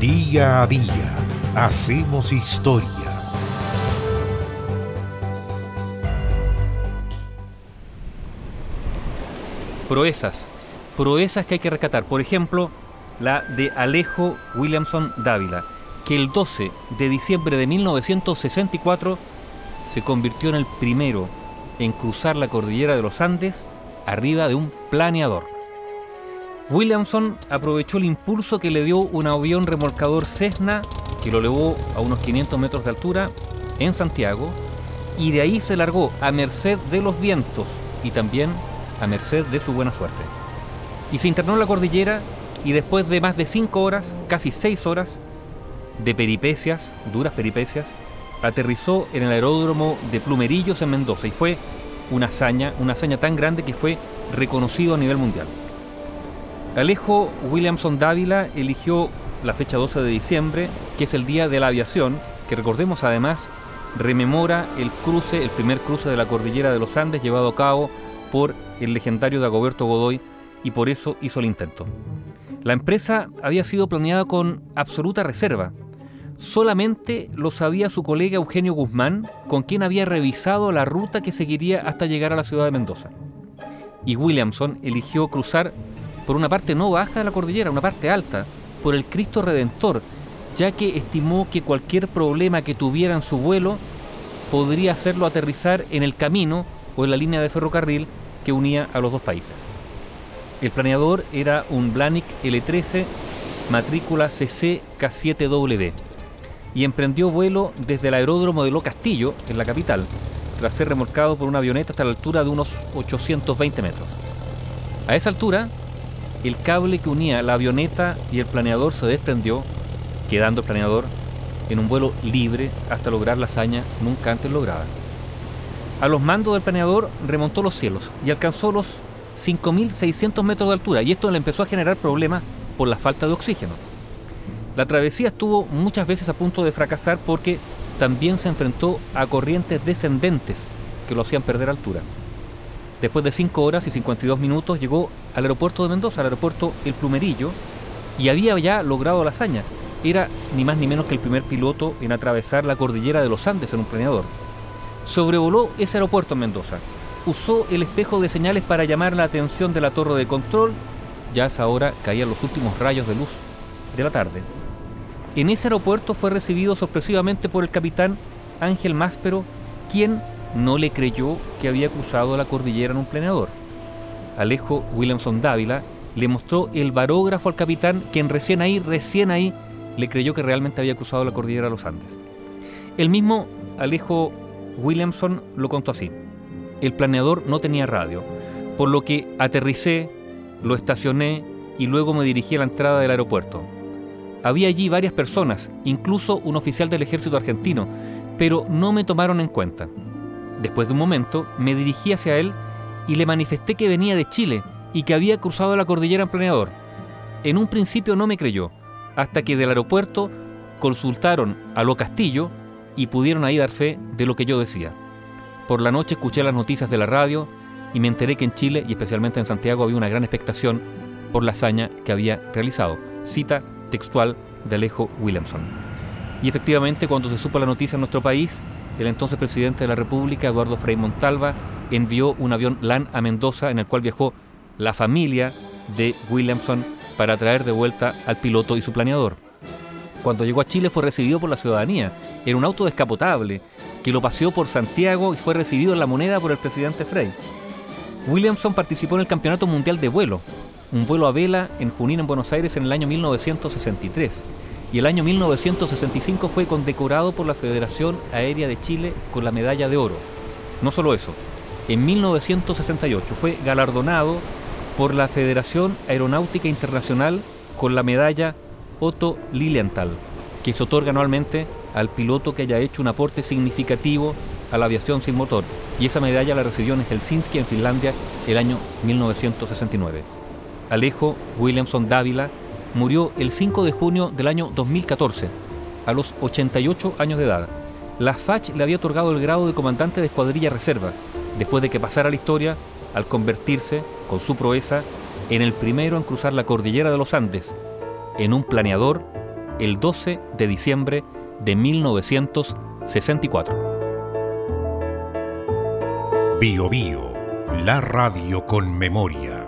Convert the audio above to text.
Día a día hacemos historia. Proezas, proezas que hay que rescatar. Por ejemplo, la de Alejo Williamson Dávila, que el 12 de diciembre de 1964 se convirtió en el primero en cruzar la cordillera de los Andes arriba de un planeador. Williamson aprovechó el impulso que le dio un avión remolcador Cessna que lo elevó a unos 500 metros de altura en Santiago y de ahí se largó a merced de los vientos y también a merced de su buena suerte. Y se internó en la cordillera y después de más de 5 horas, casi 6 horas, de peripecias, duras peripecias, aterrizó en el aeródromo de Plumerillos en Mendoza y fue una hazaña, una hazaña tan grande que fue reconocido a nivel mundial. Alejo Williamson Dávila eligió la fecha 12 de diciembre, que es el Día de la Aviación, que recordemos además rememora el cruce, el primer cruce de la cordillera de los Andes llevado a cabo por el legendario Dagoberto Godoy y por eso hizo el intento. La empresa había sido planeada con absoluta reserva. Solamente lo sabía su colega Eugenio Guzmán, con quien había revisado la ruta que seguiría hasta llegar a la ciudad de Mendoza. Y Williamson eligió cruzar por una parte no baja de la cordillera, una parte alta, por el Cristo Redentor, ya que estimó que cualquier problema que tuviera en su vuelo podría hacerlo aterrizar en el camino o en la línea de ferrocarril que unía a los dos países. El planeador era un Blanick L13 matrícula CC K7W y emprendió vuelo desde el aeródromo de Lo Castillo, en la capital, tras ser remolcado por una avioneta hasta la altura de unos 820 metros. A esa altura, el cable que unía la avioneta y el planeador se desprendió, quedando el planeador en un vuelo libre hasta lograr la hazaña nunca antes lograda. A los mandos del planeador remontó los cielos y alcanzó los 5.600 metros de altura y esto le empezó a generar problemas por la falta de oxígeno. La travesía estuvo muchas veces a punto de fracasar porque también se enfrentó a corrientes descendentes que lo hacían perder altura. Después de 5 horas y 52 minutos llegó al aeropuerto de Mendoza, al aeropuerto El Plumerillo, y había ya logrado la hazaña. Era ni más ni menos que el primer piloto en atravesar la cordillera de los Andes en un planeador. Sobrevoló ese aeropuerto en Mendoza. Usó el espejo de señales para llamar la atención de la torre de control. Ya a esa hora caían los últimos rayos de luz de la tarde. En ese aeropuerto fue recibido sorpresivamente por el capitán Ángel Máspero, quien no le creyó que había cruzado la cordillera en un planeador. Alejo Williamson Dávila le mostró el barógrafo al capitán, quien recién ahí, recién ahí, le creyó que realmente había cruzado la cordillera de los Andes. El mismo Alejo Williamson lo contó así. El planeador no tenía radio, por lo que aterricé, lo estacioné y luego me dirigí a la entrada del aeropuerto. Había allí varias personas, incluso un oficial del ejército argentino, pero no me tomaron en cuenta. Después de un momento, me dirigí hacia él y le manifesté que venía de Chile y que había cruzado la cordillera en planeador. En un principio no me creyó, hasta que del aeropuerto consultaron a Lo Castillo y pudieron ahí dar fe de lo que yo decía. Por la noche escuché las noticias de la radio y me enteré que en Chile y especialmente en Santiago había una gran expectación por la hazaña que había realizado. Cita textual de Alejo Williamson. Y efectivamente cuando se supo la noticia en nuestro país, el entonces presidente de la República, Eduardo Frei Montalva, envió un avión LAN a Mendoza en el cual viajó la familia de Williamson para traer de vuelta al piloto y su planeador. Cuando llegó a Chile fue recibido por la ciudadanía. Era un auto descapotable que lo paseó por Santiago y fue recibido en la moneda por el presidente Frey. Williamson participó en el Campeonato Mundial de Vuelo, un vuelo a vela en Junín, en Buenos Aires, en el año 1963 y el año 1965 fue condecorado por la Federación Aérea de Chile con la medalla de oro. No solo eso, en 1968 fue galardonado por la Federación Aeronáutica Internacional con la medalla Otto Lilienthal, que se otorga anualmente al piloto que haya hecho un aporte significativo a la aviación sin motor, y esa medalla la recibió en Helsinki, en Finlandia, el año 1969. Alejo Williamson Dávila murió el 5 de junio del año 2014, a los 88 años de edad. La FACH le había otorgado el grado de comandante de escuadrilla reserva, después de que pasara la historia al convertirse, con su proeza, en el primero en cruzar la cordillera de los Andes, en un planeador el 12 de diciembre de 1964. Bio Bio, la radio con memoria.